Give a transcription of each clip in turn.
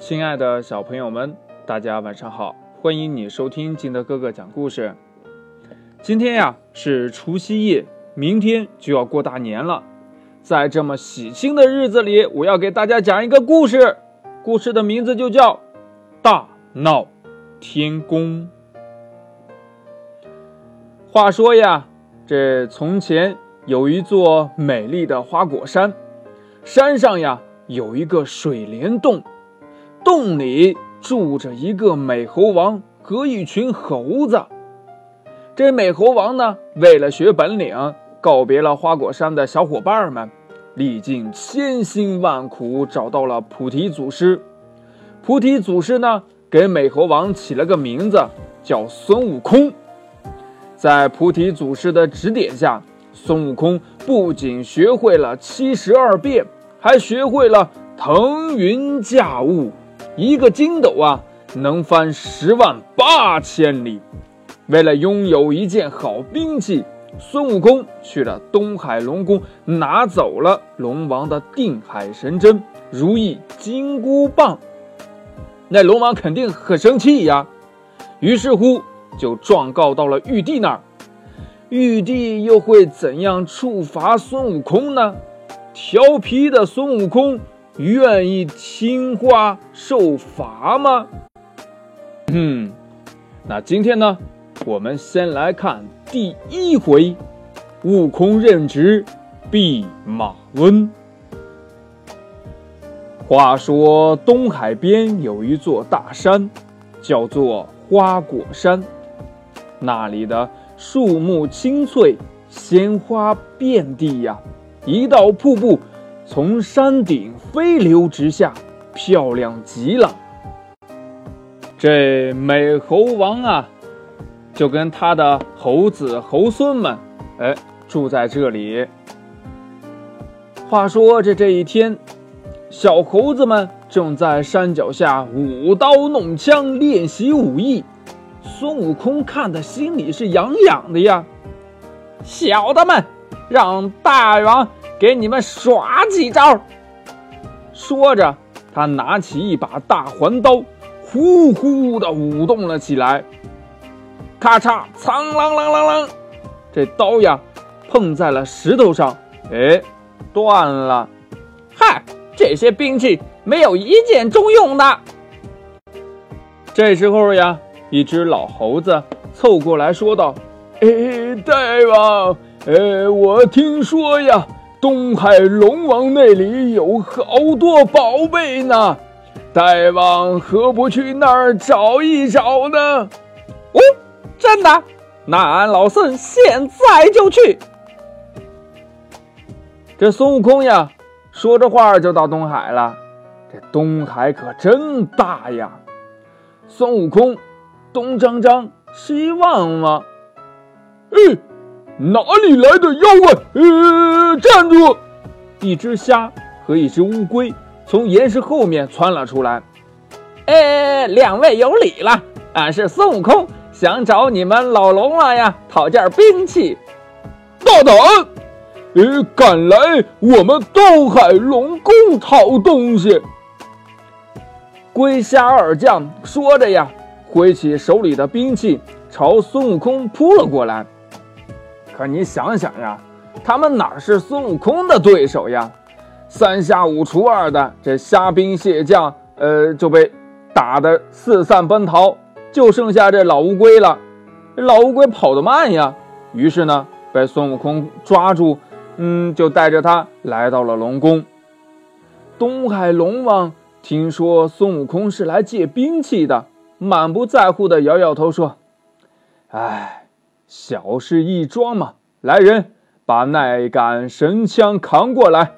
亲爱的小朋友们，大家晚上好！欢迎你收听金德哥哥讲故事。今天呀是除夕夜，明天就要过大年了。在这么喜庆的日子里，我要给大家讲一个故事。故事的名字就叫《大闹天宫》。话说呀，这从前有一座美丽的花果山，山上呀有一个水帘洞。洞里住着一个美猴王和一群猴子。这美猴王呢，为了学本领，告别了花果山的小伙伴们，历尽千辛万苦找到了菩提祖师。菩提祖师呢，给美猴王起了个名字，叫孙悟空。在菩提祖师的指点下，孙悟空不仅学会了七十二变，还学会了腾云驾雾。一个筋斗啊，能翻十万八千里。为了拥有一件好兵器，孙悟空去了东海龙宫，拿走了龙王的定海神针、如意金箍棒。那龙王肯定很生气呀，于是乎就状告到了玉帝那儿。玉帝又会怎样处罚孙悟空呢？调皮的孙悟空。愿意听话受罚吗？嗯，那今天呢，我们先来看第一回：悟空任职弼马温。话说东海边有一座大山，叫做花果山，那里的树木青翠，鲜花遍地呀，一道瀑布。从山顶飞流直下，漂亮极了。这美猴王啊，就跟他的猴子猴孙们，哎，住在这里。话说这这一天，小猴子们正在山脚下舞刀弄枪练习武艺，孙悟空看的心里是痒痒的呀。小的们，让大王。给你们耍几招！说着，他拿起一把大环刀，呼呼的舞动了起来。咔嚓，苍啷啷啷啷，这刀呀，碰在了石头上，哎，断了。嗨，这些兵器没有一件中用的。这时候呀，一只老猴子凑过来说道：“哎，大王，哎，我听说呀。”东海龙王那里有好多宝贝呢，大王何不去那儿找一找呢？哦，真的？那俺老孙现在就去。这孙悟空呀，说着话就到东海了。这东海可真大呀！孙悟空东张张西望望，嗯。哪里来的妖怪？呃，站住！一只虾和一只乌龟从岩石后面窜了出来。哎，两位有礼了，俺是孙悟空，想找你们老龙王呀讨件兵器。大胆！呃，敢来我们东海龙宫讨东西？龟虾二将说着呀，挥起手里的兵器，朝孙悟空扑了过来。可你想想呀，他们哪是孙悟空的对手呀？三下五除二的，这虾兵蟹将，呃，就被打得四散奔逃，就剩下这老乌龟了。老乌龟跑得慢呀，于是呢，被孙悟空抓住，嗯，就带着他来到了龙宫。东海龙王听说孙悟空是来借兵器的，满不在乎的摇摇头说：“哎。”小事一桩嘛！来人，把那杆神枪扛过来。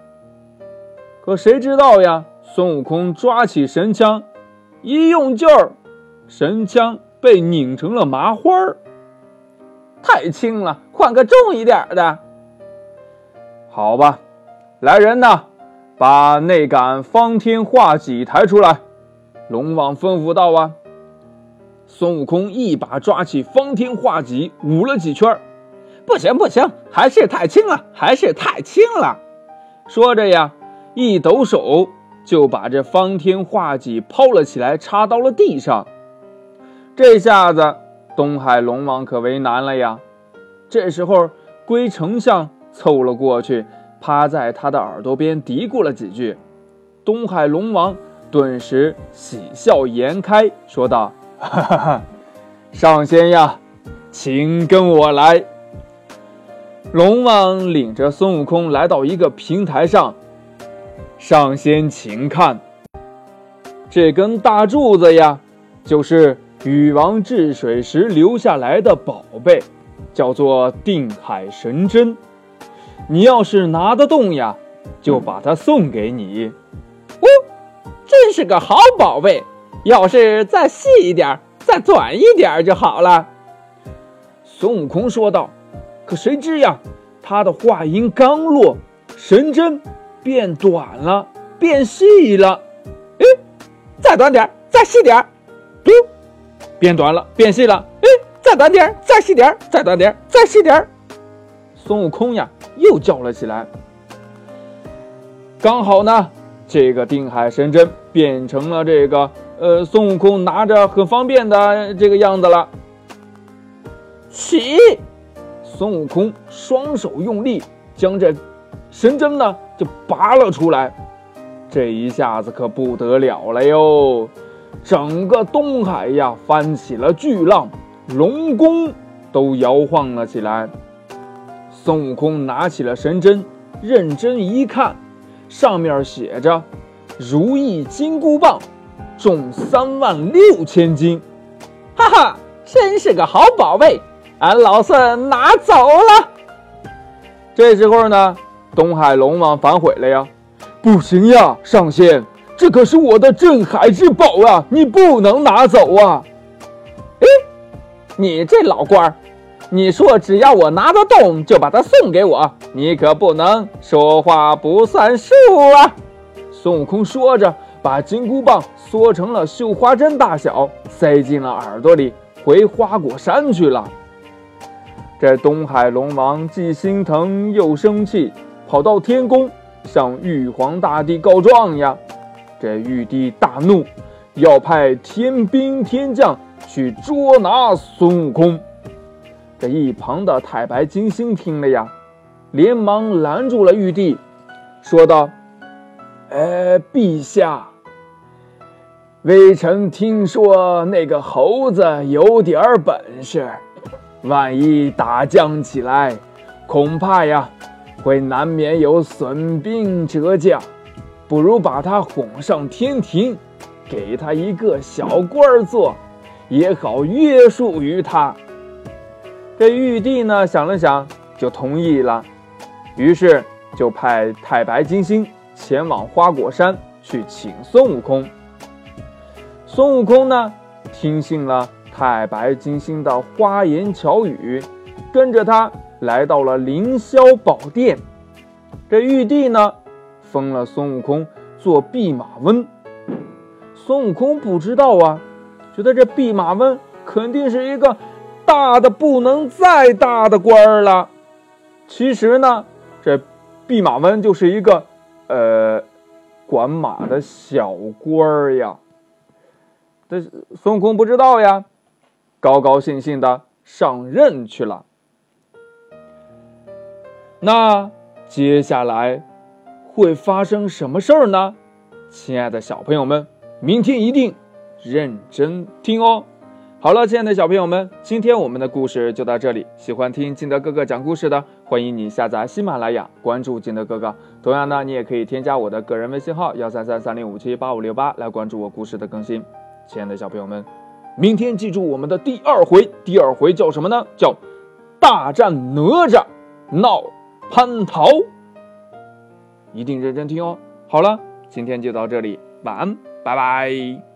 可谁知道呀？孙悟空抓起神枪，一用劲儿，神枪被拧成了麻花儿。太轻了，换个重一点的。好吧，来人呐，把那杆方天画戟抬出来。龙王吩咐道：“啊。”孙悟空一把抓起方天画戟，舞了几圈不行不行，还是太轻了，还是太轻了。说着呀，一抖手，就把这方天画戟抛了起来，插到了地上。这下子东海龙王可为难了呀！这时候，龟丞相凑了过去，趴在他的耳朵边嘀咕了几句。东海龙王顿时喜笑颜开，说道：“哈哈哈，上仙呀，请跟我来。”龙王领着孙悟空来到一个平台上，上仙请看，这根大柱子呀，就是禹王治水时留下来的宝贝，叫做定海神针。你要是拿得动呀，就把它送给你。哦，真是个好宝贝，要是再细一点，再短一点就好了。孙悟空说道。可谁知呀，他的话音刚落，神针变短了，变细了。哎，再短点，再细点。嘟，变短了，变细了。哎，再短点，再细点，再短点，再细点。孙悟空呀，又叫了起来。刚好呢，这个定海神针变成了这个呃，孙悟空拿着很方便的这个样子了。起。孙悟空双手用力，将这神针呢就拔了出来。这一下子可不得了了哟！整个东海呀翻起了巨浪，龙宫都摇晃了起来。孙悟空拿起了神针，认真一看，上面写着“如意金箍棒，重三万六千斤”。哈哈，真是个好宝贝！俺老孙拿走了。这时候呢，东海龙王反悔了呀！不行呀，上仙，这可是我的镇海之宝啊，你不能拿走啊！哎，你这老官儿，你说只要我拿得动，就把它送给我，你可不能说话不算数啊！孙悟空说着，把金箍棒缩成了绣花针大小，塞进了耳朵里，回花果山去了。这东海龙王既心疼又生气，跑到天宫向玉皇大帝告状呀。这玉帝大怒，要派天兵天将去捉拿孙悟空。这一旁的太白金星听了呀，连忙拦住了玉帝，说道：“呃，陛下，微臣听说那个猴子有点本事。”万一打将起来，恐怕呀，会难免有损兵折将。不如把他哄上天庭，给他一个小官儿做，也好约束于他。这玉帝呢，想了想，就同意了。于是就派太白金星前往花果山去请孙悟空。孙悟空呢，听信了。太白金星的花言巧语，跟着他来到了凌霄宝殿。这玉帝呢，封了孙悟空做弼马温。孙悟空不知道啊，觉得这弼马温肯定是一个大的不能再大的官儿了。其实呢，这弼马温就是一个呃管马的小官儿呀。这孙悟空不知道呀。高高兴兴的上任去了。那接下来会发生什么事儿呢？亲爱的小朋友们，明天一定认真听哦。好了，亲爱的小朋友们，今天我们的故事就到这里。喜欢听金德哥哥讲故事的，欢迎你下载喜马拉雅，关注金德哥哥。同样呢，你也可以添加我的个人微信号幺三三三零五七八五六八来关注我故事的更新。亲爱的小朋友们。明天记住我们的第二回，第二回叫什么呢？叫大战哪吒闹蟠桃，一定认真听哦。好了，今天就到这里，晚安，拜拜。